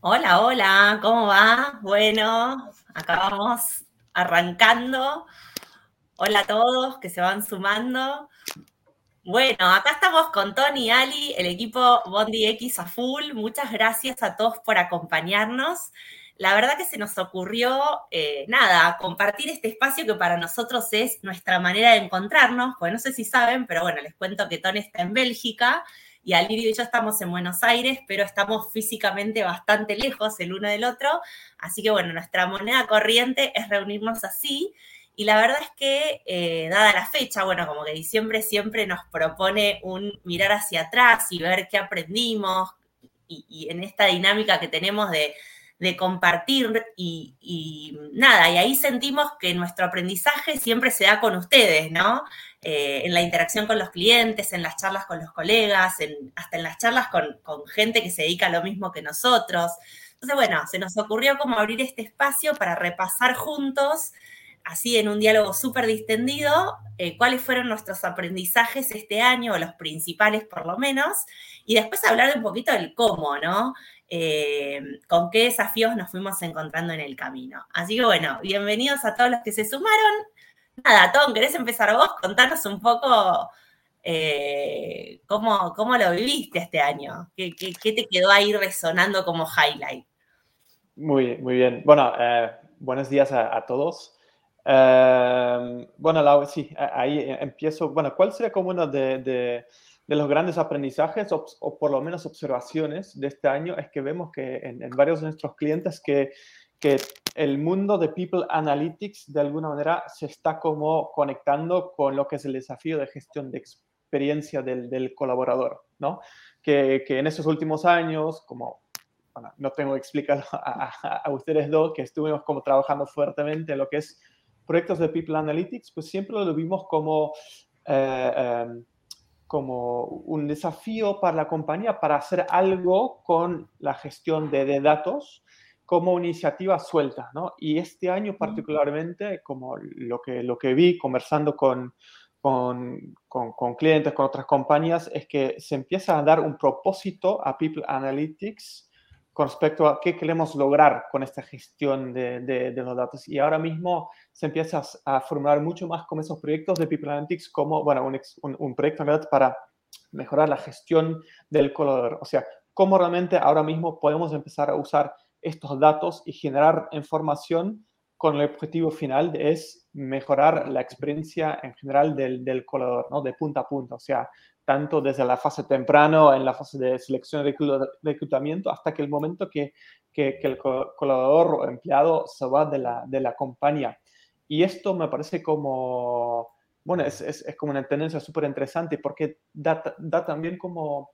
Hola, hola, ¿cómo va? Bueno, acá vamos arrancando. Hola a todos que se van sumando. Bueno, acá estamos con Tony y Ali, el equipo Bondi X a full. Muchas gracias a todos por acompañarnos. La verdad que se nos ocurrió, eh, nada, compartir este espacio que para nosotros es nuestra manera de encontrarnos, pues no sé si saben, pero bueno, les cuento que Tony está en Bélgica y Alirio y yo estamos en Buenos Aires, pero estamos físicamente bastante lejos el uno del otro. Así que bueno, nuestra moneda corriente es reunirnos así. Y la verdad es que, eh, dada la fecha, bueno, como que diciembre siempre nos propone un mirar hacia atrás y ver qué aprendimos y, en esta dinámica que tenemos de, compartir y, y, nada, y ahí sentimos que nuestro aprendizaje siempre se da con ustedes, ¿no? Eh, en la interacción con los clientes, en las charlas con los colegas, hasta en las charlas con, gente que se dedica a lo mismo que nosotros. Entonces, bueno, se nos ocurrió como abrir este espacio para repasar juntos, así en un diálogo súper distendido, eh, cuáles fueron nuestros aprendizajes este año, o los principales por lo menos, y después hablar de un poquito del cómo, ¿no? Eh, con qué desafíos nos fuimos encontrando en el camino. Así que bueno, bienvenidos a todos los que se sumaron. Nada, Tom, ¿querés empezar vos? Contanos un poco eh, cómo, cómo, lo viviste este año. ¿Qué, te quedó ahí resonando como highlight? Muy, muy bien. Bueno, eh, buenos días a, todos. Eh, bueno, sí, ahí empiezo. Bueno, ¿cuál sería como uno de, los grandes aprendizajes o, por lo menos observaciones de este año? Es que vemos que en, en varios de nuestros clientes que que el mundo de People Analytics de alguna manera se está como conectando con lo que es el desafío de gestión de experiencia del, colaborador, ¿no? Que, en esos últimos años, como no tengo que explicar a, ustedes dos, que estuvimos como trabajando fuertemente en lo que es proyectos de People Analytics, pues siempre lo vimos como, eh, em, como un desafío para la compañía para hacer algo con la gestión de, de datos, como iniciativa suelta, ¿no? Y este año particularmente, como lo que, lo que vi conversando con, con, con, clientes, con otras compañías, es que se empieza a dar un propósito a People Analytics con respecto a qué queremos lograr con esta gestión de, de, los datos. Y ahora mismo se empieza a formular mucho más con esos proyectos de People Analytics como, bueno, un, un, un proyecto para mejorar la gestión del colaborador. O sea, cómo realmente ahora mismo podemos empezar a usar estos datos y generar información con el objetivo final es mejorar la experiencia en general del, del colaborador, ¿no? De punta a punta, o sea, tanto desde la fase temprano, en la fase de selección y reclutamiento, hasta que el momento que, que, el colaborador o empleado se va de la, de la compañía. Y esto me parece como, bueno, es, es, es como una tendencia súper interesante porque da, da también como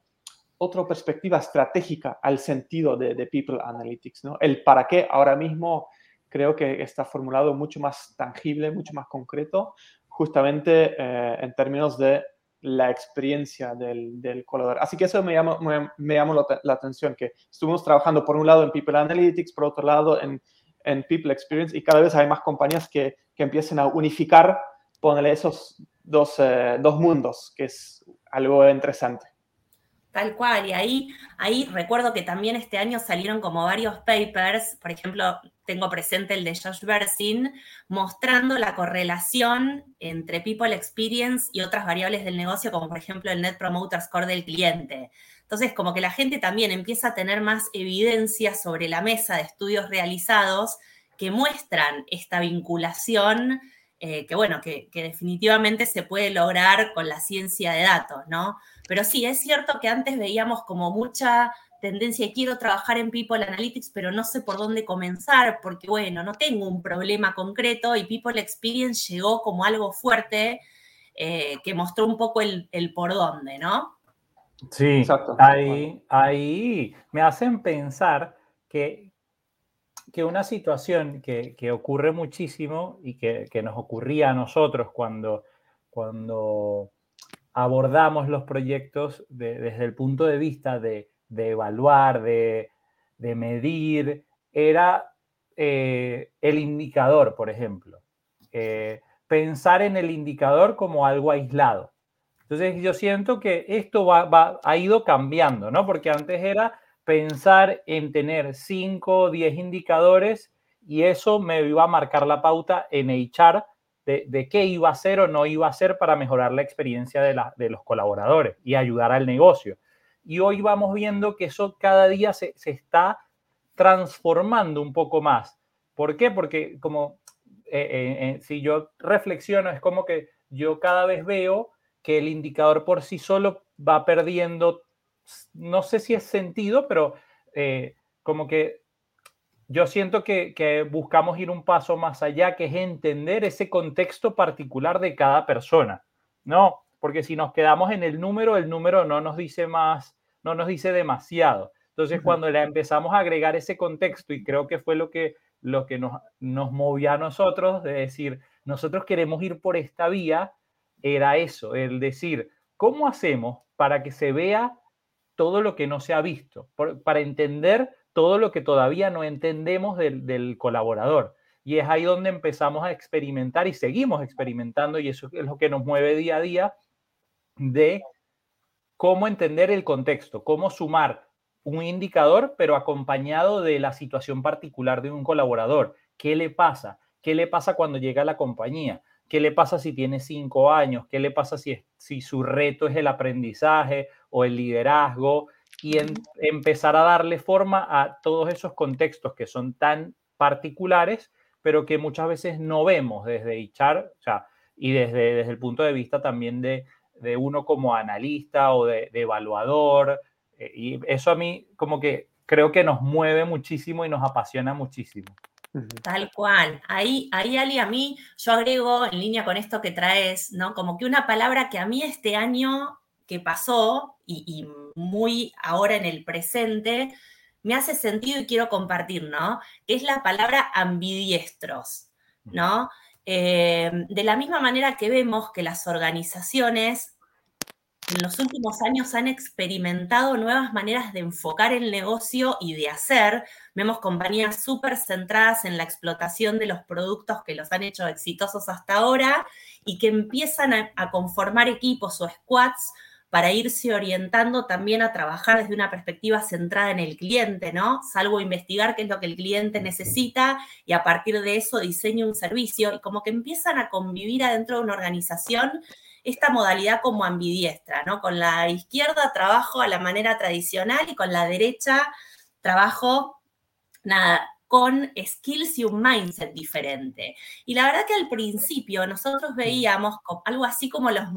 otra perspectiva estratégica al sentido de, People Analytics. ¿no? El para qué ahora mismo creo que está formulado mucho más tangible, mucho más concreto, justamente eh, en términos de la experiencia del, del. Así que eso me llamó, me, llamó la, atención, que estuvimos trabajando por un lado en People Analytics, por otro lado en, en People Experience, y cada vez hay más compañías que, que empiecen a unificar, ponerle esos dos, eh, dos mundos, que es algo interesante. Tal cual, y ahí, ahí recuerdo que también este año salieron como varios papers, por ejemplo, tengo presente el de Josh Bersin, mostrando la correlación entre People Experience y otras variables del negocio, como por ejemplo el Net Promoter Score del cliente. Entonces, como que la gente también empieza a tener más evidencia sobre la mesa de estudios realizados que muestran esta vinculación eh, que bueno, que, definitivamente se puede lograr con la ciencia de datos, ¿no? Pero sí, es cierto que antes veíamos como mucha tendencia, quiero trabajar en People Analytics, pero no sé por dónde comenzar, porque bueno, no tengo un problema concreto y People Experience llegó como algo fuerte eh, que mostró un poco el, por dónde, ¿no? Sí, ahí, ahí me hacen pensar que, que una situación que, ocurre muchísimo y que, nos ocurría a nosotros cuando, cuando abordamos los proyectos desde el punto de vista de, evaluar, de, medir, era eh, el indicador, por ejemplo. Eh, pensar en el indicador como algo aislado. Entonces yo siento que esto ha ido cambiando, ¿no? Porque antes era pensar en tener 5 o 10 indicadores y eso me iba a marcar la pauta en HR de, de, qué iba a hacer o no iba a hacer para mejorar la experiencia de, la, de los colaboradores y ayudar al negocio. Y hoy vamos viendo que eso cada día se, se está transformando un poco más. ¿Por qué? Porque como eh, eh, eh, si yo reflexiono, es como que yo cada vez veo que el indicador por sí solo va perdiendo, no sé si es sentido, pero como que yo siento que, que, buscamos ir un paso más allá, que es entender ese contexto particular de cada persona, ¿no? Porque si nos quedamos en el número, el número no nos dice más, no nos dice demasiado. Entonces, cuando le empezamos a agregar ese contexto, y creo que fue lo que lo que nos, nos movió a nosotros de decir, nosotros queremos ir por esta vía, era eso, el decir, ¿cómo hacemos para que se vea todo lo que no se ha visto? para entender todo lo que todavía no entendemos del, del colaborador. Y es ahí donde empezamos a experimentar y seguimos experimentando, y eso es lo que nos mueve día a día, de cómo entender el contexto, cómo sumar un indicador, pero acompañado de la situación particular de un colaborador. ¿Qué le pasa? ¿Qué le pasa cuando llega a la compañía? ¿Qué le pasa si tiene cinco años? ¿Qué le pasa si, si su reto es el aprendizaje o el liderazgo? Y empezar a darle forma a todos esos contextos que son tan particulares, pero que muchas veces no vemos desde HR, o sea, y desde, desde el punto de vista también de, de uno como analista o de, de evaluador, eh, y eso a mí como que creo que nos mueve muchísimo y nos apasiona muchísimo. Tal cual. Ahí, ahí, Ali, a mí, yo agrego en línea con esto que traes, ¿no? Como que una palabra que a mí este año que pasó y, muy ahora en el presente, me hace sentido y quiero compartir, ¿no? Que es la palabra ambidiestros, ¿no? Eh, de la misma manera que vemos que las organizaciones en los últimos años han experimentado nuevas maneras de enfocar el negocio y de hacer. Vemos compañías súper centradas en la explotación de los productos que los han hecho exitosos hasta ahora y que empiezan a, conformar equipos o squads para irse orientando también a trabajar desde una perspectiva centrada en el cliente, ¿no? Salvo investigar qué es lo que el cliente necesita y a partir de eso diseña un servicio y como que empiezan a convivir adentro de una organización esta modalidad como ambidiestra, ¿no? Con la izquierda trabajo a la manera tradicional y con la derecha trabajo, nada, con skills y un mindset diferente. Y la verdad que al principio nosotros veíamos algo así como los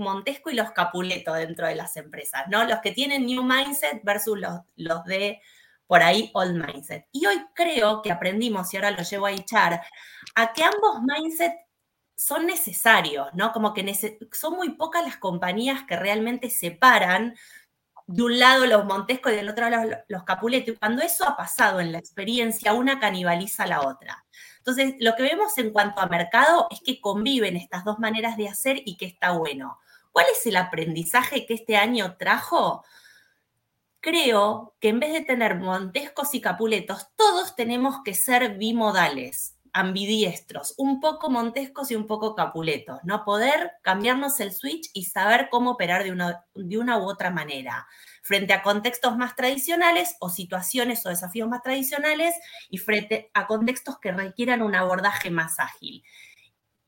Montesco y los Capuleto dentro de las empresas, ¿no? Los que tienen New Mindset versus los, los de por ahí Old Mindset. Y hoy creo que aprendimos, y ahora lo llevo a echar, a que ambos mindset son necesarios, ¿no? Como que son muy pocas las compañías que realmente separan de un lado los Montesco y del otro lado los Capuleto. Y cuando eso ha pasado en la experiencia, una canibaliza a la otra. Entonces, lo que vemos en cuanto a mercado es que conviven estas dos maneras de hacer y que está bueno. ¿Cuál es el aprendizaje que este año trajo? Creo que en vez de tener Montescos y Capuletos, todos tenemos que ser bimodales ambidiestros, un poco montescos y un poco capuletos, ¿no? Poder cambiarnos el switch y saber cómo operar de una, u otra manera, frente a contextos más tradicionales o situaciones o desafíos más tradicionales y frente a contextos que requieran un abordaje más ágil.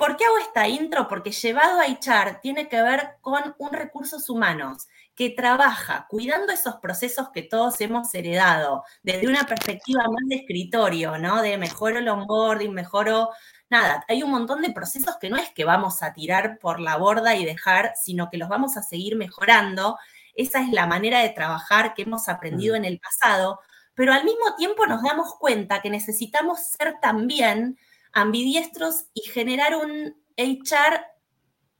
¿Por qué hago esta intro? Porque llevado a HR tiene que ver con un recursos humanos que trabaja cuidando esos procesos que todos hemos heredado desde una perspectiva más de escritorio, ¿no? De mejoro el onboarding, mejoro nada, hay un montón de procesos que no es que vamos a tirar por la borda y dejar, sino que los vamos a seguir mejorando. Esa es la manera de trabajar que hemos aprendido en el pasado, pero al mismo tiempo nos damos cuenta que necesitamos ser también ambidiestros y generar un HR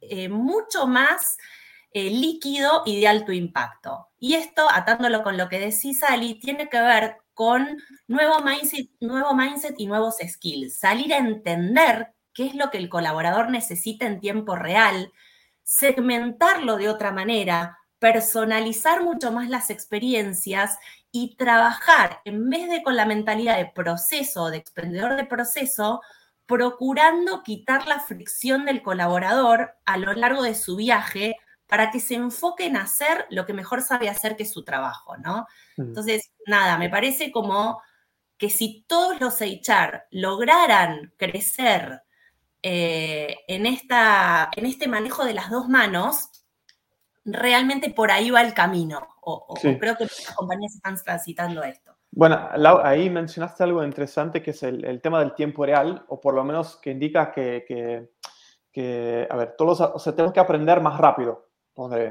eh, mucho más eh, líquido y de alto impacto. Y esto, atándolo con lo que decís, Ali, tiene que ver con nuevo mindset, nuevo mindset y nuevos skills. Salir a entender qué es lo que el colaborador necesita en tiempo real, segmentarlo de otra manera, personalizar mucho más las experiencias y trabajar, en vez de con la mentalidad de proceso, de expendedor de proceso, procurando quitar la fricción del colaborador a lo largo de su viaje para que se enfoquen a hacer lo que mejor sabe hacer, que es su trabajo, ¿no? Entonces, nada, me parece como que si todos los HR lograran crecer eh, en, esta, en este manejo de las dos manos, realmente por ahí va el camino, o, creo que las compañías están transitando esto. Bueno, ahí mencionaste algo interesante que es el, tema del tiempo real, o por lo menos que indica que, a ver, todos, tenemos que aprender más rápido,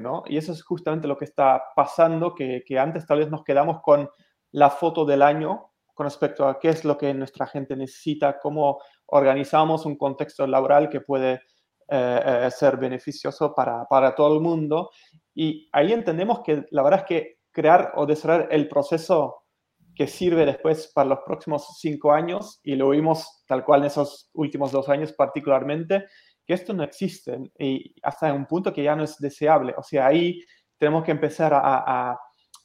¿no? Y eso es justamente lo que está pasando, que, antes tal vez nos quedamos con la foto del año con respecto a qué es lo que nuestra gente necesita, cómo organizamos un contexto laboral que puede eh, eh, ser beneficioso para, para, todo el mundo. Y ahí entendemos que la verdad es que crear o desarrollar el proceso que sirve después para los próximos cinco años, y lo vimos tal cual en esos últimos dos años particularmente, que esto no existe y hasta un punto que ya no es deseable. O sea, ahí tenemos que empezar a,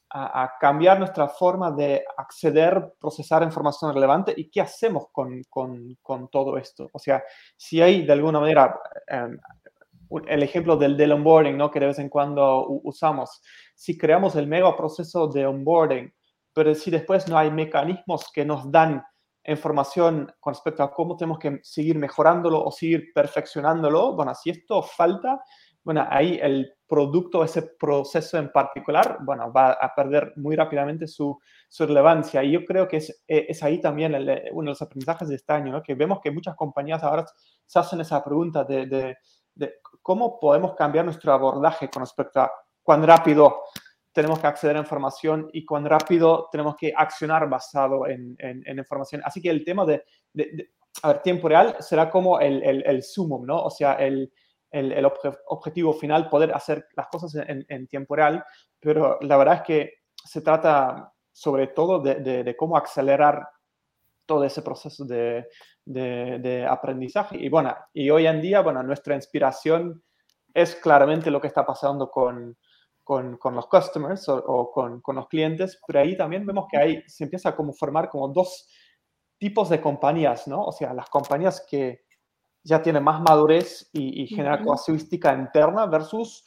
a, cambiar nuestra forma de acceder, procesar información relevante y qué hacemos con, con, con todo esto. O sea, si hay de alguna manera em, el ejemplo del, del onboarding, ¿no? que de vez en cuando usamos, si creamos el mega proceso de onboarding, pero si después no hay mecanismos que nos dan información con respecto a cómo tenemos que seguir mejorándolo o seguir perfeccionándolo, bueno, si esto falta, bueno, ahí el producto, ese proceso en particular, bueno, va a perder muy rápidamente su, su relevancia. Y yo creo que es, eh, es ahí también uno de los aprendizajes de este año, ¿no? que vemos que muchas compañías ahora se hacen esa pregunta de, de, de cómo podemos cambiar nuestro abordaje con respecto a cuán rápido tenemos que acceder a información y cuán rápido tenemos que accionar basado en, en, información. Así que el tema de, de, a ver, tiempo real será como el, el, el sumum, ¿no? O sea, el, el, objetivo final, poder hacer las cosas en, tiempo real, pero la verdad es que se trata sobre todo de, cómo acelerar todo ese proceso de, de, aprendizaje. Y bueno, y hoy en día, bueno, nuestra inspiración es claramente lo que está pasando con, con, con los customers o, con, con, los clientes, pero ahí también vemos que ahí se empieza a como formar como dos tipos de compañías, ¿no? O sea, las compañías que ya tienen más madurez y, y genera casuística interna versus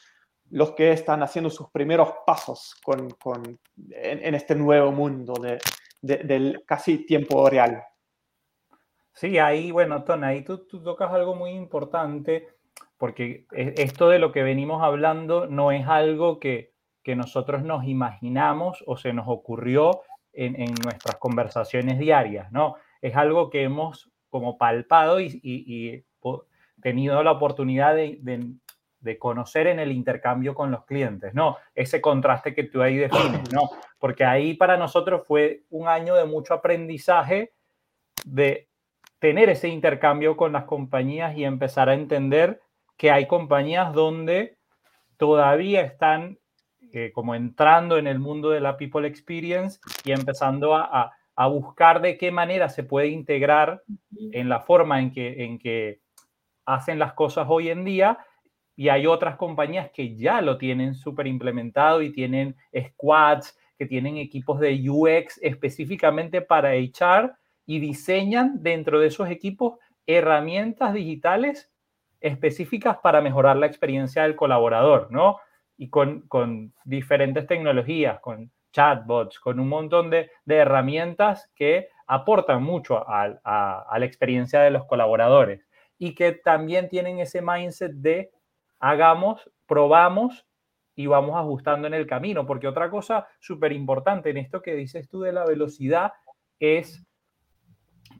los que están haciendo sus primeros pasos con, con en, en, este nuevo mundo de, de, del casi tiempo real. Sí, ahí, bueno, Ton, ahí tú, tú, tocas algo muy importante, porque e, esto de lo que venimos hablando no es algo que, que nosotros nos imaginamos o se nos ocurrió en, en, nuestras conversaciones diarias, ¿no? Es algo que hemos como palpado y, y, tenido la oportunidad de, de, conocer en el intercambio con los clientes, ¿no? Ese contraste que tú ahí defines, ¿no? Porque ahí para nosotros fue un año de mucho aprendizaje de tener ese intercambio con las compañías y empezar a entender que hay compañías donde todavía están eh, como entrando en el mundo de la people experience y empezando a, a, buscar de qué manera se puede integrar en la forma en que, en que hacen las cosas hoy en día. Y hay otras compañías que ya lo tienen súper implementado y tienen squads, que tienen equipos de UX específicamente para echar y diseñan dentro de esos equipos herramientas digitales específicas para mejorar la experiencia del colaborador, ¿no? Y con, con diferentes tecnologías, con chatbots, con un montón de, de herramientas que aportan mucho a, la experiencia de los colaboradores y que también tienen ese mindset de hagamos, probamos y vamos ajustando en el camino. Porque otra cosa súper importante en esto que dices tú de la velocidad es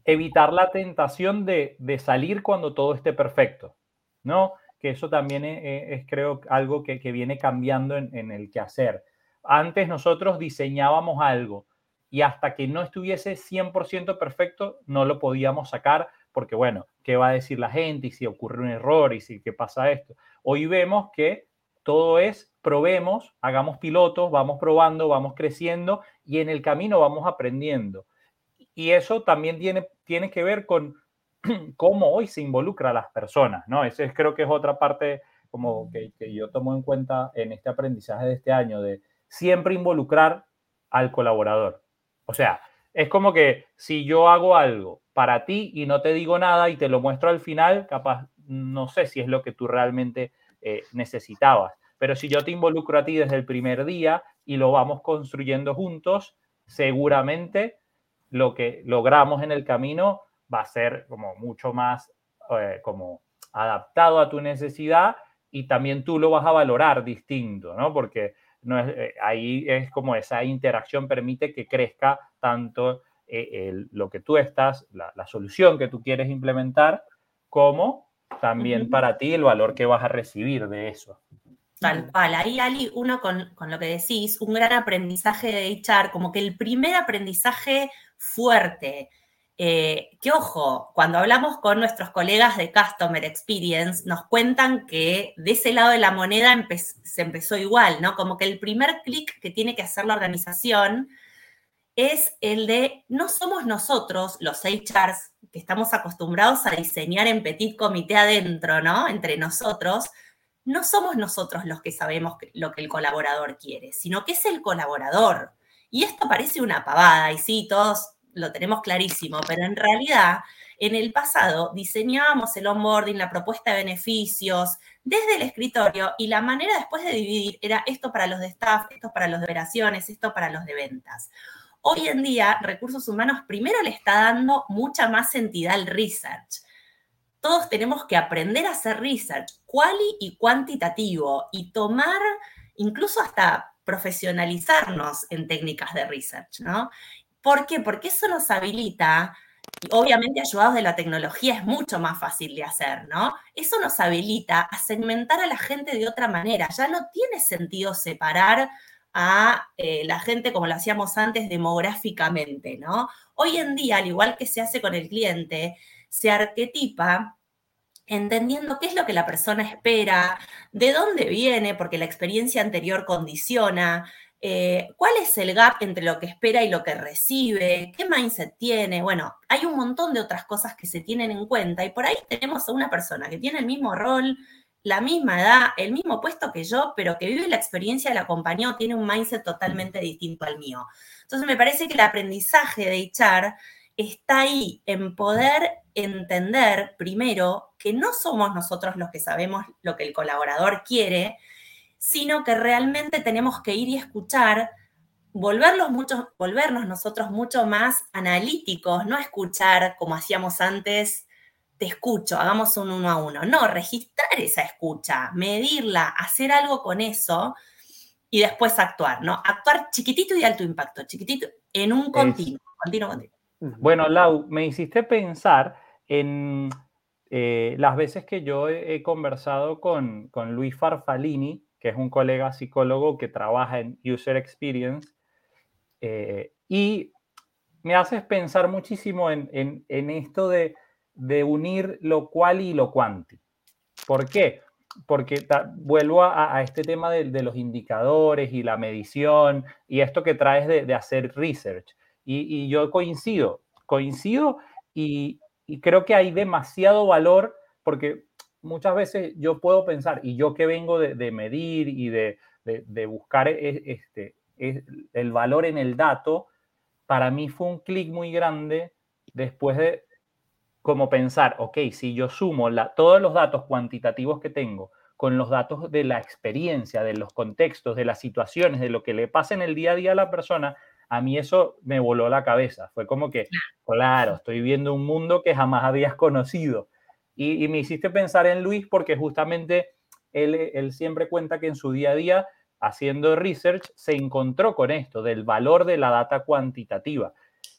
evitar la tentación de, salir cuando todo esté perfecto, ¿no? Que eso también es, creo, algo que, viene cambiando en, en el quehacer. Antes nosotros diseñábamos algo y hasta que no estuviese 100% perfecto no lo podíamos sacar porque bueno, ¿qué va a decir la gente? Y si ocurre un error y si qué pasa esto. Hoy vemos que todo es probemos, hagamos pilotos, vamos probando, vamos creciendo y en el camino vamos aprendiendo. Y eso también tiene, tiene que ver con cómo hoy se involucra a las personas, ¿no? Ese creo que es otra parte como que, que yo tomo en cuenta en este aprendizaje de este año, de siempre involucrar al colaborador. O sea, es como que si yo hago algo para ti y no te digo nada y te lo muestro al final, capaz no sé si es lo que tú realmente eh, necesitabas. Pero si yo te involucro a ti desde el primer día y lo vamos construyendo juntos, seguramente lo que logramos en el camino va a ser como mucho más eh, como adaptado a tu necesidad y también tú lo vas a valorar distinto, ¿no? Porque no es, eh, ahí es como esa interacción permite que crezca tanto eh, lo que tú estás, la, solución que tú quieres implementar, como también para ti el valor que vas a recibir de eso. Tal cual. Ahí, Ali, uno con, con, lo que decís, un gran aprendizaje de echar, como que el primer aprendizaje fuerte eh, que ojo, cuando hablamos con nuestros colegas de Customer Experience, nos cuentan que de ese lado de la moneda se empezó igual, ¿no? Como que el primer clic que tiene que hacer la organización es el de no somos nosotros, los HRs, que estamos acostumbrados a diseñar en petit comité adentro, ¿no? Entre nosotros, no somos nosotros los que sabemos lo que el colaborador quiere, sino que es el colaborador. Y esto parece una pavada, y sí, todos lo tenemos clarísimo, pero en realidad en el pasado diseñábamos el onboarding, la propuesta de beneficios desde el escritorio y la manera después de dividir era esto para los de staff, esto para los de operaciones, esto para los de ventas. Hoy en día, recursos humanos primero le está dando mucha más entidad al research. Todos tenemos que aprender a hacer research, quali y cuantitativo, y tomar, incluso hasta profesionalizarnos en técnicas de research, ¿no? ¿Por qué? Porque eso nos habilita, y obviamente ayudados de la tecnología es mucho más fácil de hacer, ¿no? Eso nos habilita a segmentar a la gente de otra manera. Ya no tiene sentido separar a eh, la gente como lo hacíamos antes demográficamente, ¿no? Hoy en día, al igual que se hace con el cliente, se arquetipa entendiendo qué es lo que la persona espera, de dónde viene, porque la experiencia anterior condiciona, eh, ¿Cuál es el gap entre lo que espera y lo que recibe? ¿Qué mindset tiene? Bueno, hay un montón de otras cosas que se tienen en cuenta y por ahí tenemos a una persona que tiene el mismo rol, la misma edad, el mismo puesto que yo, pero que vive la experiencia de la compañía o tiene un mindset totalmente distinto al mío. Entonces me parece que el aprendizaje de echar está ahí en poder entender primero que no somos nosotros los que sabemos lo que el colaborador quiere, sino que realmente tenemos que ir y escuchar, volverlos mucho, volvernos nosotros mucho más analíticos, no escuchar como hacíamos antes, te escucho, hagamos un uno a uno. No, registrar esa escucha, medirla, hacer algo con eso y después actuar, ¿no? Actuar chiquitito y de alto impacto, chiquitito, en un continuo, continuo, continuo. Bueno, Lau, me hiciste pensar en eh, las veces que yo he, conversado con, con Luis Farfalini, que es un colega psicólogo que trabaja en User Experience, eh, y me haces pensar muchísimo en, esto de, unir lo cual y lo cuanti. ¿Por qué? Porque vuelvo a, este tema de, los indicadores y la medición y esto que traes de, hacer research. Y, yo coincido, coincido y, y creo que hay demasiado valor porque muchas veces yo puedo pensar, y yo que vengo de, medir y de, buscar e, este, el valor en el dato, para mí fue un clic muy grande después de como pensar, ok, si yo sumo todos los datos cuantitativos que tengo con los datos de la experiencia, de los contextos, de las situaciones, de lo que le pasa en el día a día a la persona, a mí eso me voló la cabeza. Fue como que, claro, estoy viendo un mundo que jamás habías conocido. Y, me hiciste pensar en Luis porque justamente él, él siempre cuenta que en su día a día, haciendo research, se encontró con esto, del valor de la data cuantitativa.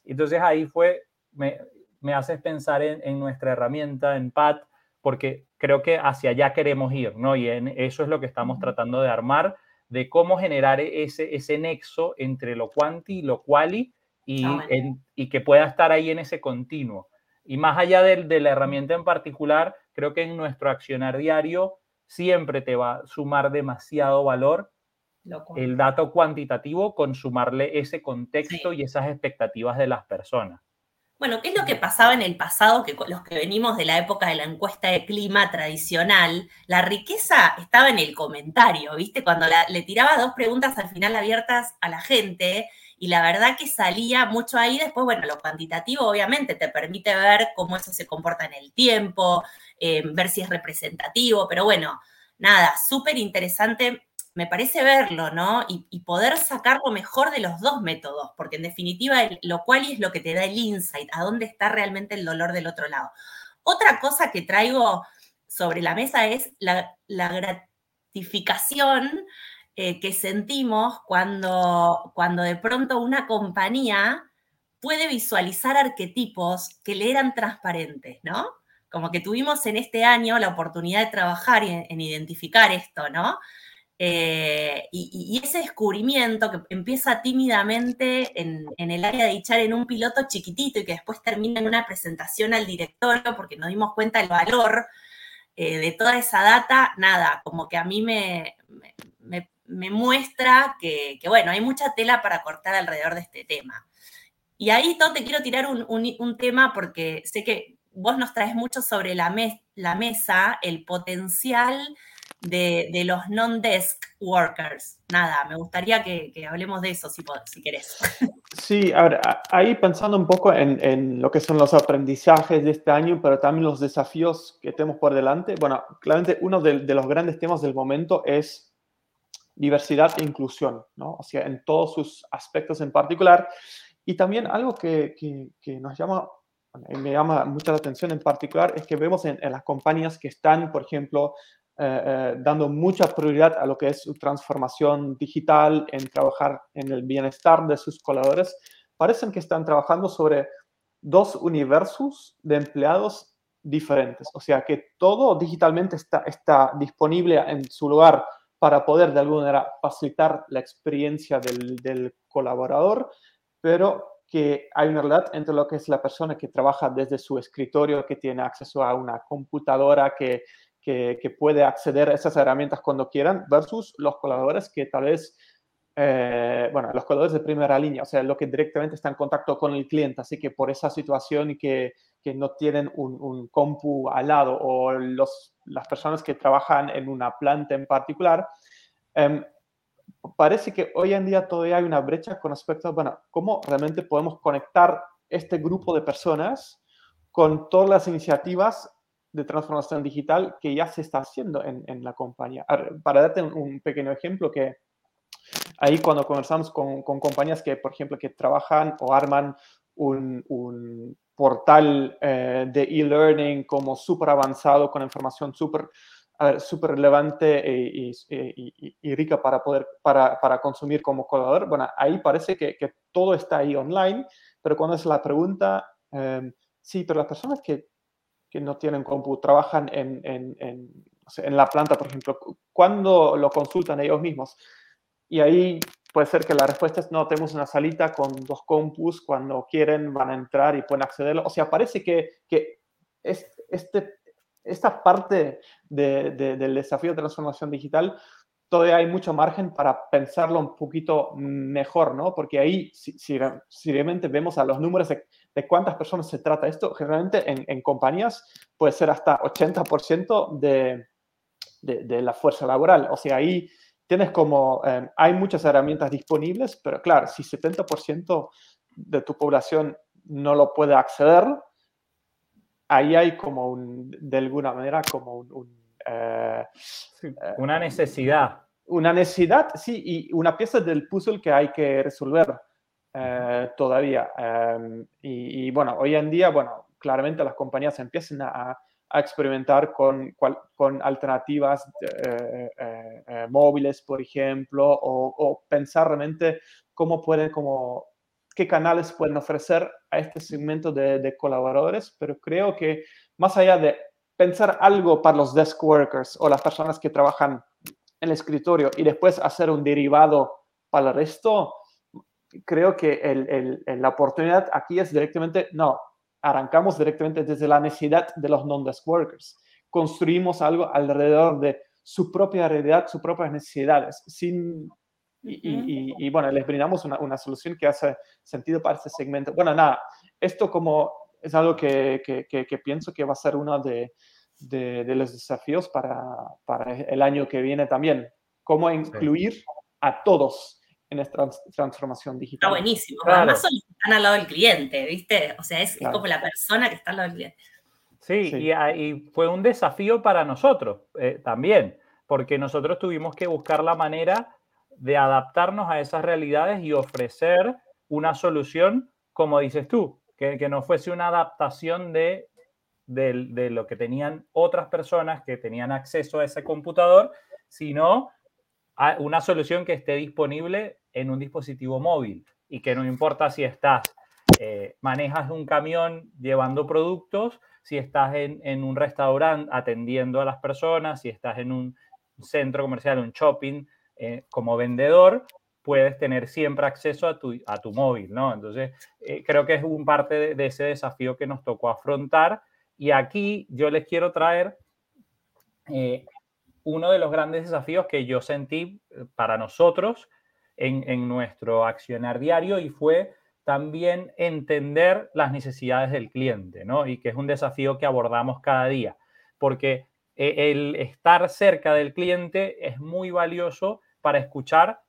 Entonces ahí fue, me, me haces pensar en, en, nuestra herramienta, en PAT, porque creo que hacia allá queremos ir, ¿no? Y en eso es lo que estamos tratando de armar, de cómo generar ese, ese nexo entre lo cuanti y lo quali y, ah, y que pueda estar ahí en ese continuo. Y más allá de, la herramienta en particular, creo que en nuestro accionar diario siempre te va a sumar demasiado valor el dato cuantitativo con sumarle ese contexto y esas expectativas de las personas. Bueno, ¿qué es lo que pasaba en el pasado? Que los que venimos de la época de la encuesta de clima tradicional, la riqueza estaba en el comentario, ¿viste? Cuando le tiraba dos preguntas al final abiertas a la gente y la verdad que salía mucho ahí. Después, bueno, lo cuantitativo obviamente te permite ver cómo eso se comporta en el tiempo, eh, ver si es representativo, pero bueno, nada, súper interesante me parece verlo, ¿no? Y, poder sacar lo mejor de los dos métodos, porque en definitiva lo cual es lo que te da el insight, a dónde está realmente el dolor del otro lado. Otra cosa que traigo sobre la mesa es la, gratificación eh, que sentimos cuando, cuando de pronto una compañía puede visualizar arquetipos que le eran transparentes, ¿no? Como que tuvimos en este año la oportunidad de trabajar en, identificar esto, ¿no? Eh, y, ese descubrimiento que empieza tímidamente en, el área de dichar en un piloto chiquitito y que después termina en una presentación al directorio porque nos dimos cuenta del valor eh, de toda esa data, nada, como que a mí me, muestra que, que, bueno, hay mucha tela para cortar alrededor de este tema. Y ahí, Todd, te quiero tirar un, tema porque sé que vos nos traes mucho sobre la, la mesa el potencial de, los non-desk workers. Nada, me gustaría que, hablemos de eso, si, si querés. Sí, a ver, ahí pensando un poco en, lo que son los aprendizajes de este año, pero también los desafíos que tenemos por delante. Bueno, claramente uno de, de los grandes temas del momento es diversidad e inclusión, ¿no? O sea, en todos sus aspectos en particular. Y también algo que, que, nos llama, me llama mucha la atención en particular es que vemos en, las compañías que están, por ejemplo, eh, eh, dando mucha prioridad a lo que es su transformación digital, en trabajar en el bienestar de sus colaboradores, parecen que están trabajando sobre dos universos de empleados diferentes. O sea, que todo digitalmente está, está disponible en su lugar para poder de alguna manera facilitar la experiencia del, colaborador, pero que hay una realidad entre lo que es la persona que trabaja desde su escritorio, que tiene acceso a una computadora, que, que, puede acceder a esas herramientas cuando quieran, versus los colaboradores que tal vez, eh, bueno, los colaboradores de primera línea, o sea, lo que directamente está en contacto con el cliente, así que por esa situación y que, que no tienen un, un, compu al lado o los, las personas que trabajan en una planta en particular, eh, parece que hoy en día todavía hay una brecha con respecto a, bueno, cómo realmente podemos conectar este grupo de personas con todas las iniciativas de transformación digital que ya se está haciendo en, en la compañía. Para darte un, pequeño ejemplo, que ahí cuando conversamos con, con compañías que, por ejemplo, que trabajan o arman un, portal eh, de e-learning como súper avanzado, con información súper súper relevante y, y, rica para poder, para, para, consumir como colaborador. Bueno, ahí parece que, que, todo está ahí online, pero cuando es la pregunta, em, sí, pero las personas que, que no tienen compu trabajan en, en, en, en, la planta, por ejemplo, ¿cuándo lo consultan ellos mismos? Y ahí puede ser que la respuesta es, no, tenemos una salita con dos compus, cuando quieren van a entrar y pueden acceder. O sea, parece que, que este esta parte del desafío de transformación digital, todavía hay mucho margen para pensarlo un poquito mejor, ¿no? Porque ahí, si, realmente vemos a los números de, cuántas personas se trata esto, generalmente en, compañías puede ser hasta 80% de, de, la fuerza laboral. O sea, ahí tienes como, eh, hay muchas herramientas disponibles, pero claro, si 70% de tu población no lo puede acceder, ahí hay como un, de alguna manera, como un... Eh, eh, una necesidad. Una necesidad, sí, y una pieza del puzzle que hay que resolver eh, todavía. Em, y, bueno, hoy en día, bueno, claramente las compañías empiezan a, a experimentar con, con alternativas móviles, por ejemplo, o, o, pensar realmente cómo pueden como qué canales pueden ofrecer a este segmento de, colaboradores, pero creo que más allá de pensar algo para los desk workers o las personas que trabajan en el escritorio y después hacer un derivado para el resto, creo que la oportunidad aquí es directamente, no, arrancamos directamente desde la necesidad de los non-desk workers. Construimos algo alrededor de su propia realidad, sus propias necesidades, sin y, bueno, les brindamos una, una, solución que hace sentido para este segmento. Bueno, nada, esto como es algo que, que, que, pienso que va a ser uno de, de, los desafíos para, para, el año que viene también. Cómo incluir a todos en esta transformación digital. Está buenísimo. Además son los que están al lado del cliente, ¿viste? O sea, es, como la persona que está al lado del cliente. Sí, Y, y, fue un desafío para nosotros eh, también porque nosotros tuvimos que buscar la manera de adaptarnos a esas realidades y ofrecer una solución, como dices tú, que, que no fuese una adaptación de, de, de, lo que tenían otras personas que tenían acceso a ese computador, sino una solución que esté disponible en un dispositivo móvil y que no importa si estás, eh, manejas un camión llevando productos, si estás en, un restaurante atendiendo a las personas, si estás en un centro comercial, un shopping eh, como vendedor, puedes tener siempre acceso a tu, a tu móvil, ¿no? Entonces, eh, creo que es un parte de, de, ese desafío que nos tocó afrontar. Y aquí yo les quiero traer eh, uno de los grandes desafíos que yo sentí eh, para nosotros en, nuestro accionar diario y fue también entender las necesidades del cliente, ¿no? Y que es un desafío que abordamos cada día, porque eh, el estar cerca del cliente es muy valioso para escuchar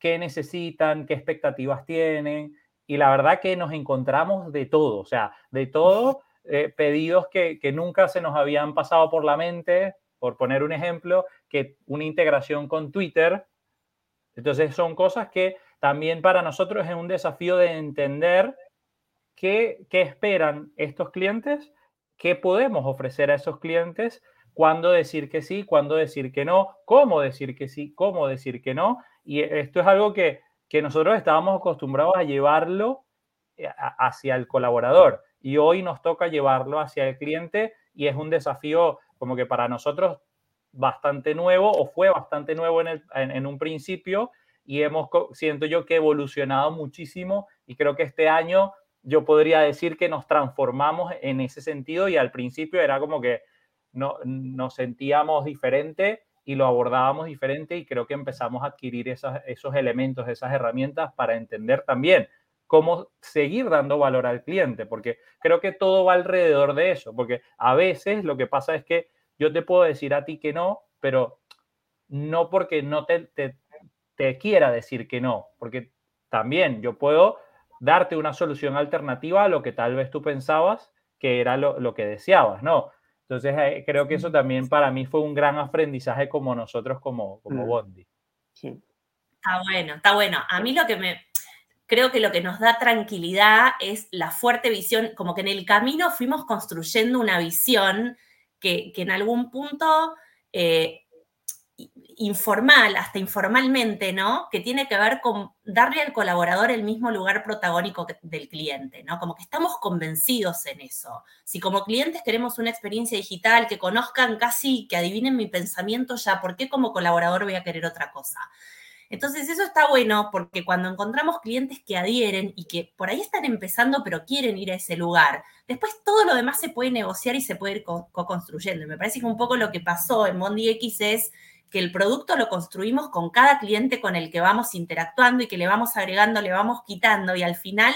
qué necesitan, qué expectativas tienen. Y la verdad que nos encontramos de todo, o sea, de todo, eh, pedidos que, que, nunca se nos habían pasado por la mente, por poner un ejemplo, que una integración con Twitter. Entonces son cosas que también para nosotros es un desafío de entender qué, qué esperan estos clientes, qué podemos ofrecer a esos clientes, cuándo decir que sí, cuándo decir que no, cómo decir que sí, cómo decir que no y esto es algo que, que nosotros estábamos acostumbrados a llevarlo eh, hacia el colaborador y hoy nos toca llevarlo hacia el cliente y es un desafío como que para nosotros bastante nuevo o fue bastante nuevo en, en un principio y hemos, siento yo que evolucionado muchísimo y creo que este año yo podría decir que nos transformamos en ese sentido y al principio era como que no, nos sentíamos diferente y lo abordábamos diferente y creo que empezamos a adquirir esas, esos elementos, esas herramientas para entender también cómo seguir dando valor al cliente, porque creo que todo va alrededor de eso, porque a veces lo que pasa es que yo te puedo decir a ti que no, pero no porque no te, te, te quiera decir que no, porque también yo puedo darte una solución alternativa a lo que tal vez tú pensabas que era lo, lo que deseabas, ¿no? Entonces, eh, creo que eso también para mí fue un gran aprendizaje como nosotros, como, como Bondi. Sí. Está bueno, está bueno. A mí lo que me, creo que lo que nos da tranquilidad es la fuerte visión, como que en el camino fuimos construyendo una visión que, que en algún punto eh, informal, hasta informalmente, ¿no? Que tiene que ver con darle al colaborador el mismo lugar protagónico del cliente, ¿no? Como que estamos convencidos en eso. Si como clientes queremos una experiencia digital, que conozcan casi, que adivinen mi pensamiento ya, ¿por qué como colaborador voy a querer otra cosa? Entonces eso está bueno porque cuando encontramos clientes que adhieren y que por ahí están empezando pero quieren ir a ese lugar, después todo lo demás se puede negociar y se puede ir co-construyendo. Me parece que un poco lo que pasó en Mondi X es que el producto lo construimos con cada cliente con el que vamos interactuando y que le vamos agregando, le vamos quitando y al final,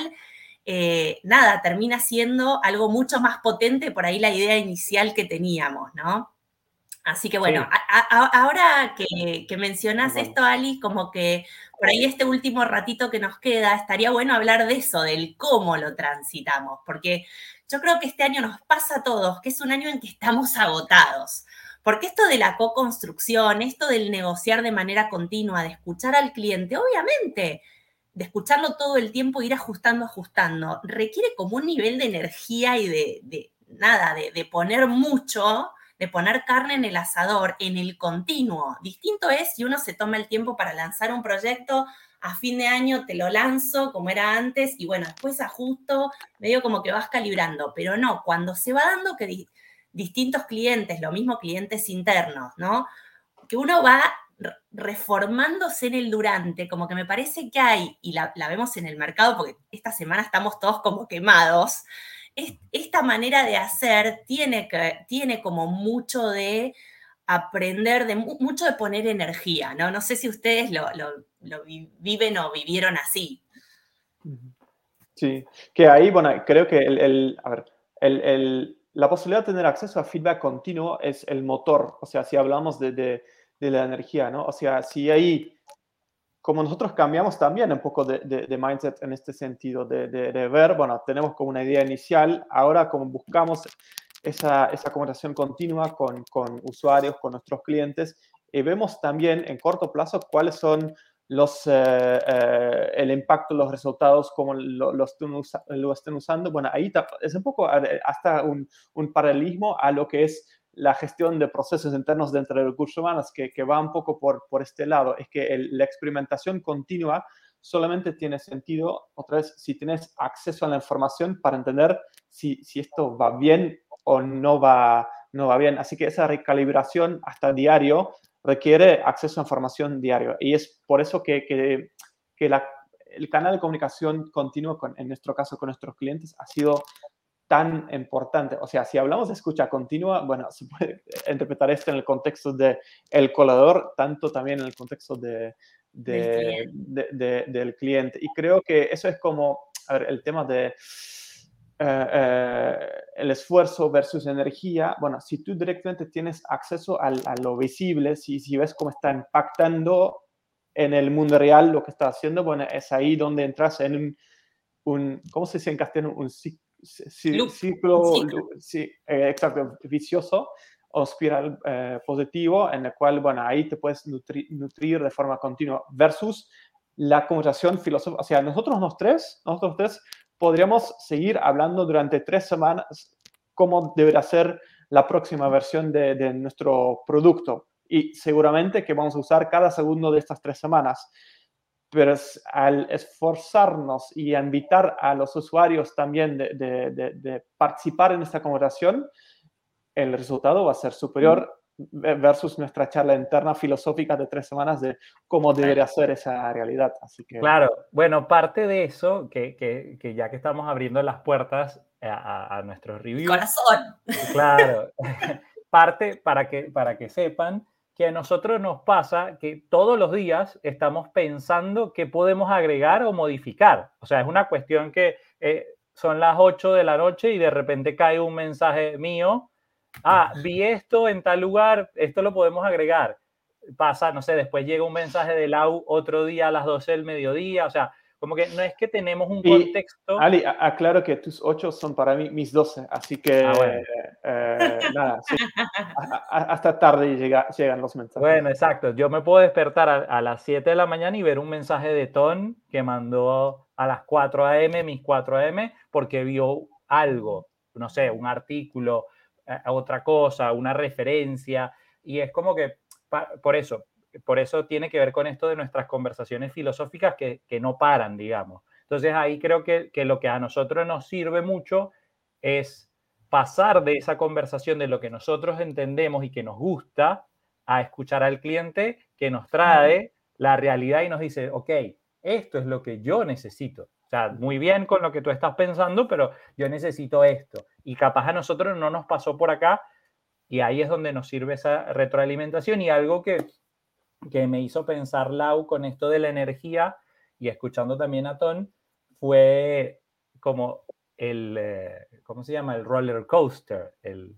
eh, nada, termina siendo algo mucho más potente por ahí la idea inicial que teníamos, ¿no? Así que bueno, sí. a, a, ahora que, que mencionas bueno. esto, Ali, como que por ahí este último ratito que nos queda, estaría bueno hablar de eso, del cómo lo transitamos, porque yo creo que este año nos pasa a todos, que es un año en que estamos agotados. Porque esto de la co-construcción, esto del negociar de manera continua, de escuchar al cliente, obviamente, de escucharlo todo el tiempo, ir ajustando, ajustando, requiere como un nivel de energía y de, de nada, de, de, poner mucho, de poner carne en el asador, en el continuo. Distinto es si uno se toma el tiempo para lanzar un proyecto, a fin de año te lo lanzo como era antes y bueno, después ajusto, medio como que vas calibrando, pero no, cuando se va dando que distintos clientes, lo mismo clientes internos, ¿no? Que uno va reformándose en el durante, como que me parece que hay, y la, la vemos en el mercado, porque esta semana estamos todos como quemados, esta manera de hacer tiene, que, tiene como mucho de aprender, de mucho de poner energía, ¿no? No sé si ustedes lo, viven o vivieron así. Sí, que ahí, bueno, creo que el, a ver, el, la posibilidad de tener acceso a feedback continuo es el motor, o sea, si hablamos de, de, de la energía, ¿no? O sea, si ahí, como nosotros cambiamos también un poco de, de mindset en este sentido, de, ver, bueno, tenemos como una idea inicial, ahora como buscamos esa, esa conversación continua con, con usuarios, con nuestros clientes, y vemos también en corto plazo cuáles son los, eh, eh, el impacto, los resultados, cómo lo, lo, estén, usando. Bueno, ahí es un poco hasta un, un, paralelismo a lo que es la gestión de procesos internos dentro de recursos humanos, que, que va un poco por, por este lado. Es que la experimentación continua solamente tiene sentido, otra vez, si tienes acceso a la información para entender si, si esto va bien o no va, no va bien. Así que esa recalibración hasta diario requiere acceso a información diario. Y es por eso que, que, que la, el canal de comunicación continuo, con, en nuestro caso con nuestros clientes, ha sido tan importante. O sea, si hablamos de escucha continua, bueno, se puede interpretar esto en el contexto del el colador, tanto también en el contexto de, de, de, del cliente. Y creo que eso es como, a ver, el tema de eh, eh, el esfuerzo versus energía, bueno, si tú directamente tienes acceso a, lo visible, si, si ves cómo está impactando en el mundo real lo que está haciendo, bueno, es ahí donde entras en un, un ¿cómo se dice en castellano? Un ciclo, sí, eh, exacto, vicioso o espiral positivo, en el cual, bueno, ahí te puedes nutrir, nutrir de forma continua, versus la conversación filosófica, o sea, nosotros los tres, nosotros tres podríamos seguir hablando durante tres semanas cómo deberá ser la próxima versión de, nuestro producto. Y seguramente que vamos a usar cada segundo de estas tres semanas. Pero al esforzarnos y invitar a los usuarios también de, de, participar en esta conversación, el resultado va a ser superior versus nuestra charla interna filosófica de tres semanas de cómo debería ser esa realidad. Así que... Claro, bueno, parte de eso, que, que, que ya que estamos abriendo las puertas a, a nuestros reviews. Corazón. Claro, parte para que, para que sepan que a nosotros nos pasa que todos los días estamos pensando qué podemos agregar o modificar. O sea, es una cuestión que eh, son las 8 de la noche y de repente cae un mensaje mío ah, vi esto en tal lugar, esto lo podemos agregar. Pasa, no sé, después llega un mensaje de Lau otro día a las 12 del mediodía, o sea, como que no es que tenemos un contexto. Ali, aclaro que tus 8 son para mí mis 12, así que ah, eh, nada, hasta tarde llegan los mensajes. Bueno, exacto. Yo me puedo despertar a, las 7 de la mañana y ver un mensaje de Ton que mandó a las 4 a.m., mis 4 a.m., porque vio algo, no sé, un artículo, a otra cosa, una referencia, y es como que, por eso, por eso tiene que ver con esto de nuestras conversaciones filosóficas que, que no paran, digamos. Entonces ahí creo que, que, lo que a nosotros nos sirve mucho es pasar de esa conversación de lo que nosotros entendemos y que nos gusta a escuchar al cliente que nos trae la realidad y nos dice, ok, esto es lo que yo necesito. O sea, muy bien con lo que tú estás pensando, pero yo necesito esto. Y capaz a nosotros no nos pasó por acá y ahí es donde nos sirve esa retroalimentación y algo que, que me hizo pensar Lau con esto de la energía y escuchando también a Ton fue como el, eh, ¿cómo se llama? El roller coaster. El,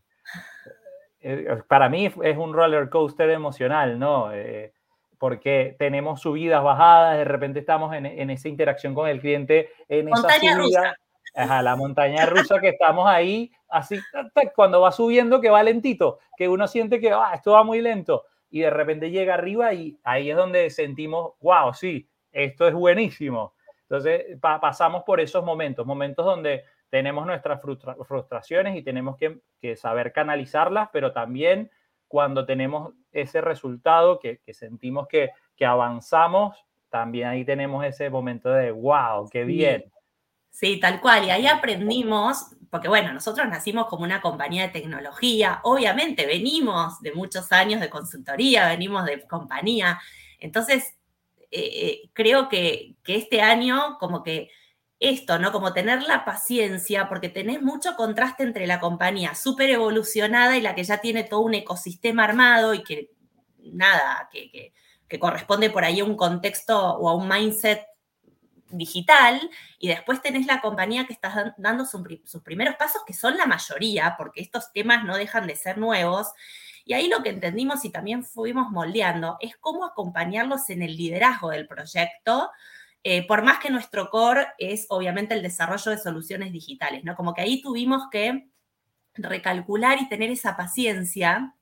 eh, para mí es un roller coaster emocional, ¿no? Eh, porque tenemos subidas, bajadas, de repente estamos en, en esa interacción con el cliente, en montaña esa subida, Ajá, la montaña rusa que estamos ahí, así, cuando va subiendo que va lentito, que uno siente que ah, esto va muy lento, y de repente llega arriba y ahí es donde sentimos, wow, sí, esto es buenísimo. Entonces pasamos por esos momentos, momentos donde tenemos nuestras frustraciones y tenemos que, que saber canalizarlas, pero también cuando tenemos ese resultado que, sentimos que, avanzamos, también ahí tenemos ese momento de, wow, qué bien. Sí, tal cual. Y ahí aprendimos, porque bueno, nosotros nacimos como una compañía de tecnología, obviamente venimos de muchos años de consultoría, venimos de compañía. Entonces, eh, eh, creo que, que este año como que esto, ¿no? Como tener la paciencia, porque tenés mucho contraste entre la compañía súper evolucionada y la que ya tiene todo un ecosistema armado y que nada, que, corresponde por ahí a un contexto o a un mindset digital, y después tenés la compañía que está dando sus, primeros pasos, que son la mayoría, porque estos temas no dejan de ser nuevos. Y ahí lo que entendimos y también fuimos moldeando es cómo acompañarlos en el liderazgo del proyecto, eh, por más que nuestro core es obviamente el desarrollo de soluciones digitales, ¿no? Como que ahí tuvimos que recalcular y tener esa paciencia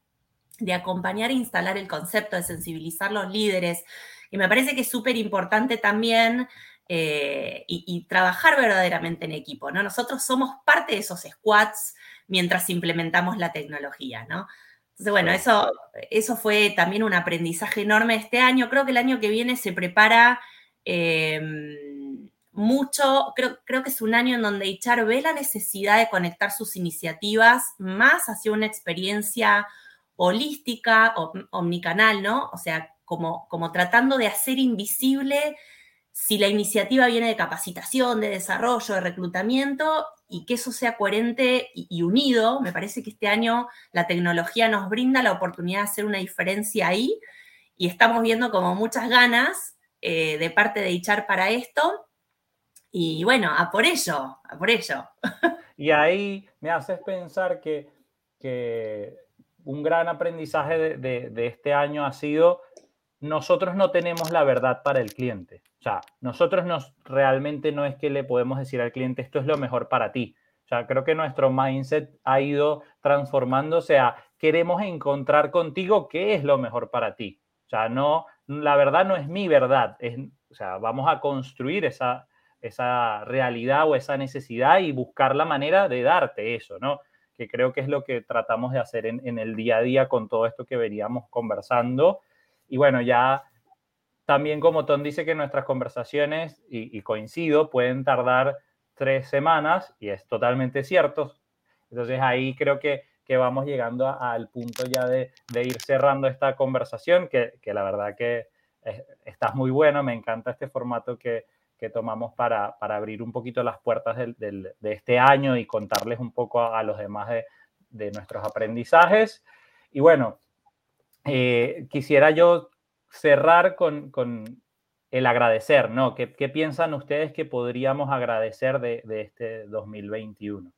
de acompañar e instalar el concepto, de sensibilizar los líderes. Y me parece que es súper importante también eh, y, trabajar verdaderamente en equipo, ¿no? Nosotros somos parte de esos squads mientras implementamos la tecnología, ¿no? Entonces, bueno, eso, eso fue también un aprendizaje enorme este año. Creo que el año que viene se prepara em, mucho, creo, creo que es un año en donde HR ve la necesidad de conectar sus iniciativas más hacia una experiencia holística, omnicanal, ¿no? O sea, como, como tratando de hacer invisible si la iniciativa viene de capacitación, de desarrollo, de reclutamiento, y que eso sea coherente y, unido. Me parece que este año la tecnología nos brinda la oportunidad de hacer una diferencia ahí y estamos viendo como muchas ganas eh, de parte de Ichar para esto. Y bueno, a por ello, a por ello. Y ahí me haces pensar que, un gran aprendizaje de este año ha sido nosotros no tenemos la verdad para el cliente. O sea, nosotros nos, realmente no es que le podemos decir al cliente esto es lo mejor para ti. O sea, creo que nuestro mindset ha ido transformándose a queremos encontrar contigo qué es lo mejor para ti. O sea, no, la verdad no es mi verdad. Es, o sea, vamos a construir esa, esa realidad o esa necesidad y buscar la manera de darte eso, ¿no? Que creo que es lo que tratamos de hacer en, en el día a día con todo esto que veníamos conversando y bueno, ya también como Tom dice que nuestras conversaciones, y, coincido, pueden tardar tres semanas, y es totalmente cierto. Entonces ahí creo que, que vamos llegando al punto ya de, de, ir cerrando esta conversación, que, que la verdad que estás muy bueno, me encanta este formato que, que tomamos para, para, abrir un poquito las puertas del, del, de este año y contarles un poco a, a los demás de, de, nuestros aprendizajes. Y bueno, eh, quisiera yo cerrar con, el agradecer, ¿no? ¿Qué, piensan ustedes que podríamos agradecer de, este 2021?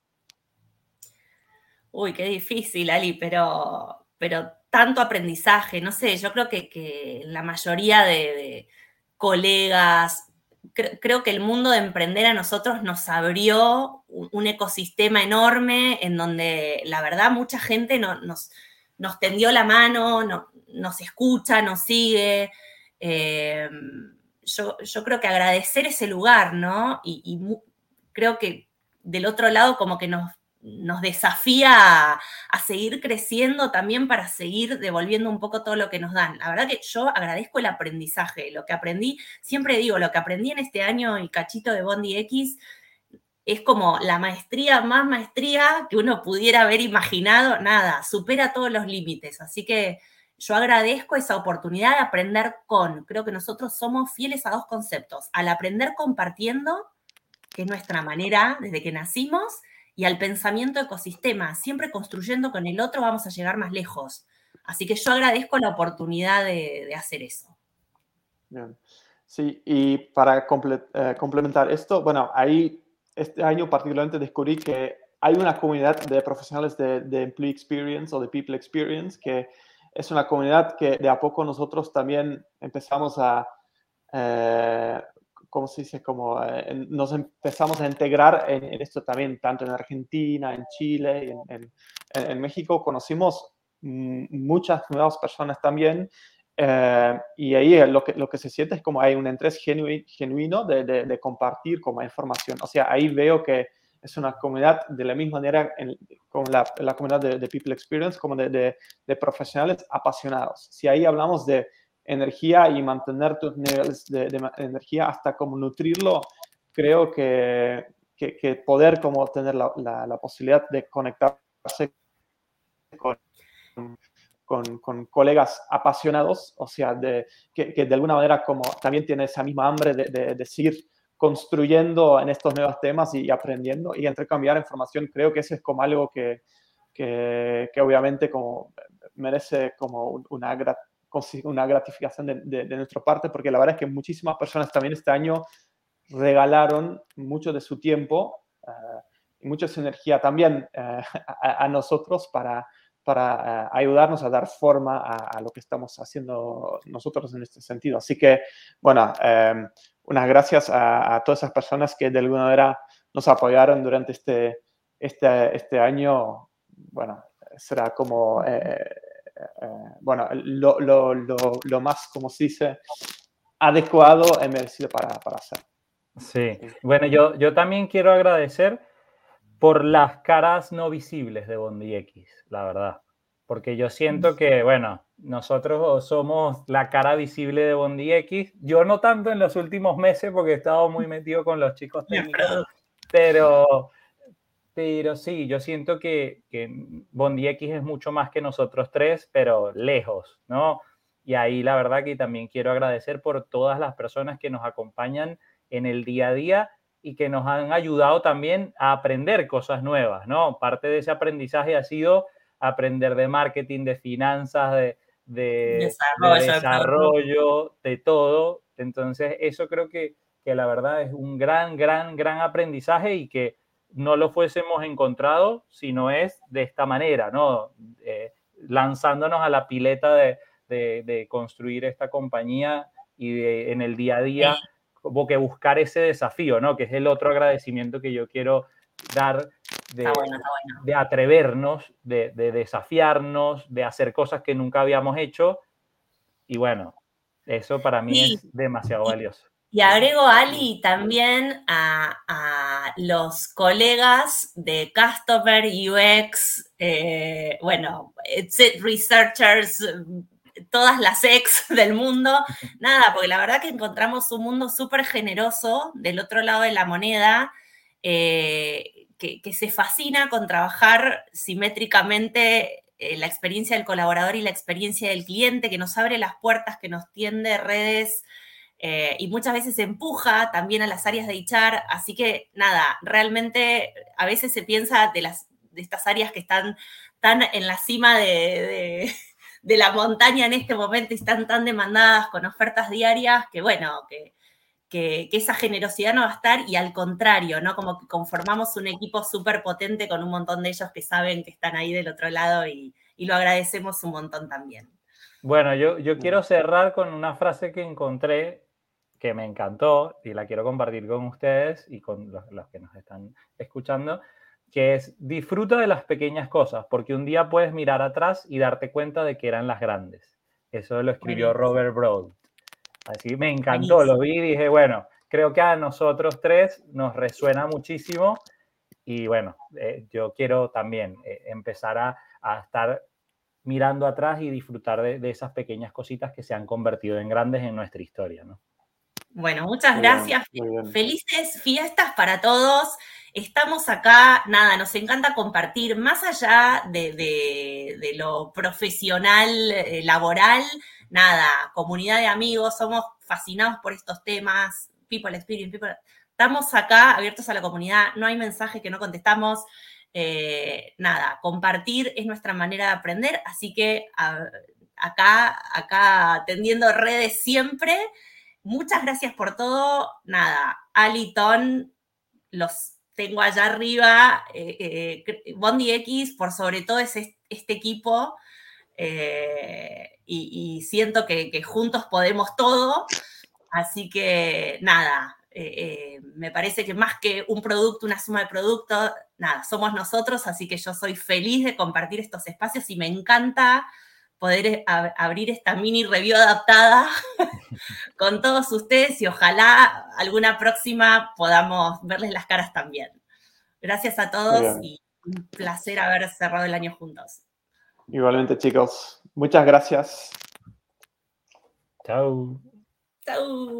Uy, qué difícil, Ali, pero, pero tanto aprendizaje, no sé, yo creo que, la mayoría de, colegas, creo que el mundo de emprender a nosotros nos abrió un, ecosistema enorme en donde la verdad mucha gente nos, nos tendió la mano, nos escucha, nos sigue. Eh, yo, creo que agradecer ese lugar, ¿no? Y, creo que del otro lado como que nos, nos desafía a, seguir creciendo también para seguir devolviendo un poco todo lo que nos dan. La verdad que yo agradezco el aprendizaje, lo que aprendí, siempre digo, lo que aprendí en este año y cachito de Bondi X es como la maestría más maestría que uno pudiera haber imaginado, nada, supera todos los límites. Así que yo agradezco esa oportunidad de aprender con. Creo que nosotros somos fieles a dos conceptos, al aprender compartiendo, que es nuestra manera desde que nacimos, y al pensamiento ecosistema, siempre construyendo con el otro vamos a llegar más lejos. Así que yo agradezco la oportunidad de, hacer eso. Sí, y para eh, complementar esto, bueno, ahí este año particularmente descubrí que hay una comunidad de profesionales de, Employee Experience o de People Experience que es una comunidad que de a poco nosotros también empezamos a, eh, ¿cómo se dice? Como eh, nos empezamos a integrar en, esto también, tanto en Argentina, en Chile, en, en México. Conocimos muchas nuevas personas también eh, y ahí lo que, lo que se siente es como hay un interés genuino de, de, compartir como información. O sea, ahí veo que es una comunidad de la misma manera como la, la comunidad de, People Experience, como de, profesionales apasionados. Si ahí hablamos de energía y mantener tus niveles de, energía hasta como nutrirlo, creo que, que, que poder como tener la, la, la posibilidad de conectarse con con, con, colegas apasionados, o sea, de, que, que, de alguna manera como también tiene esa misma hambre de, de, de seguir construyendo en estos nuevos temas y, aprendiendo y intercambiar información, creo que eso es como algo que, que, que obviamente como merece como una, una gratificación de, de, nuestra parte, porque la verdad es que muchísimas personas también este año regalaron mucho de su tiempo uh, y mucha su energía también uh, a, a, nosotros para, para eh, ayudarnos a dar forma a, lo que estamos haciendo nosotros en este sentido. Así que, bueno, em, unas gracias a, todas esas personas que de alguna manera nos apoyaron durante este, este, este año. Bueno, será como eh, bueno, lo, lo, lo, lo, más, como se dice, adecuado y merecido para, para hacer. Sí, bueno, yo, yo también quiero agradecer por las caras no visibles de Bondi X, la verdad. Porque yo siento que, bueno, nosotros somos la cara visible de Bondi X. Yo no tanto en los últimos meses porque he estado muy metido con los chicos técnicos, pero, pero sí, yo siento que, que Bondi X es mucho más que nosotros tres, pero lejos, ¿no? Y ahí la verdad que también quiero agradecer por todas las personas que nos acompañan en el día a día y que nos han ayudado también a aprender cosas nuevas, ¿no? Parte de ese aprendizaje ha sido aprender de marketing, de finanzas, de, desarrollo, de, todo. Entonces, eso creo que, que, la verdad es un gran, gran, gran aprendizaje y que no lo fuésemos encontrado si no es de esta manera, ¿no? Eh, lanzándonos a la pileta de, de, construir esta compañía y en el día a día como que buscar ese desafío, ¿no? Que es el otro agradecimiento que yo quiero dar de, de atrevernos, de, de, desafiarnos, de hacer cosas que nunca habíamos hecho. Y bueno, eso para mí es demasiado valioso. Y agrego, Ali, también a, a los colegas de Customer UX, eh, bueno, researchers, todas las ex del mundo, nada, porque la verdad que encontramos un mundo súper generoso del otro lado de la moneda, eh, que, se fascina con trabajar simétricamente eh, la experiencia del colaborador y la experiencia del cliente, que nos abre las puertas, que nos tiende redes eh, y muchas veces empuja también a las áreas de HR. Así que nada, realmente a veces se piensa de, las, de estas áreas que están tan en la cima de de la montaña en este momento están tan demandadas con ofertas diarias que, bueno, que, que, esa generosidad no va a estar y al contrario, ¿no? Como que conformamos un equipo súper potente con un montón de ellos que saben que están ahí del otro lado y, lo agradecemos un montón también. Bueno, yo, yo quiero cerrar con una frase que encontré que me encantó y la quiero compartir con ustedes y con los, los que nos están escuchando, que es disfruta de las pequeñas cosas, porque un día puedes mirar atrás y darte cuenta de que eran las grandes. Eso lo escribió Robert Broad. Así me encantó, lo vi y dije, bueno, creo que a nosotros tres nos resuena muchísimo y bueno, eh, yo quiero también eh, empezar a, estar mirando atrás y disfrutar de, esas pequeñas cositas que se han convertido en grandes en nuestra historia, ¿no? Bueno, muchas gracias. Felices fiestas para todos. Estamos acá, nada, nos encanta compartir, más allá de, lo profesional, eh, laboral, nada, comunidad de amigos, somos fascinados por estos temas, people experience, people. Estamos acá abiertos a la comunidad, no hay mensaje que no contestamos. Eh, nada, compartir es nuestra manera de aprender, así que acá, acá tendiendo redes siempre. Muchas gracias por todo. Nada, Aliton, los tengo allá arriba, eh, eh, Bondi X, por sobre todo es este equipo, eh, y, siento que, juntos podemos todo, así que nada, me parece que más que un producto, una suma de productos, nada, somos nosotros, así que yo soy feliz de compartir estos espacios y me encanta poder abrir esta mini review adaptada con todos ustedes y ojalá alguna próxima podamos verles las caras también. Gracias a todos y un placer haber cerrado el año juntos. Igualmente, chicos. Muchas gracias. Chao. Chao.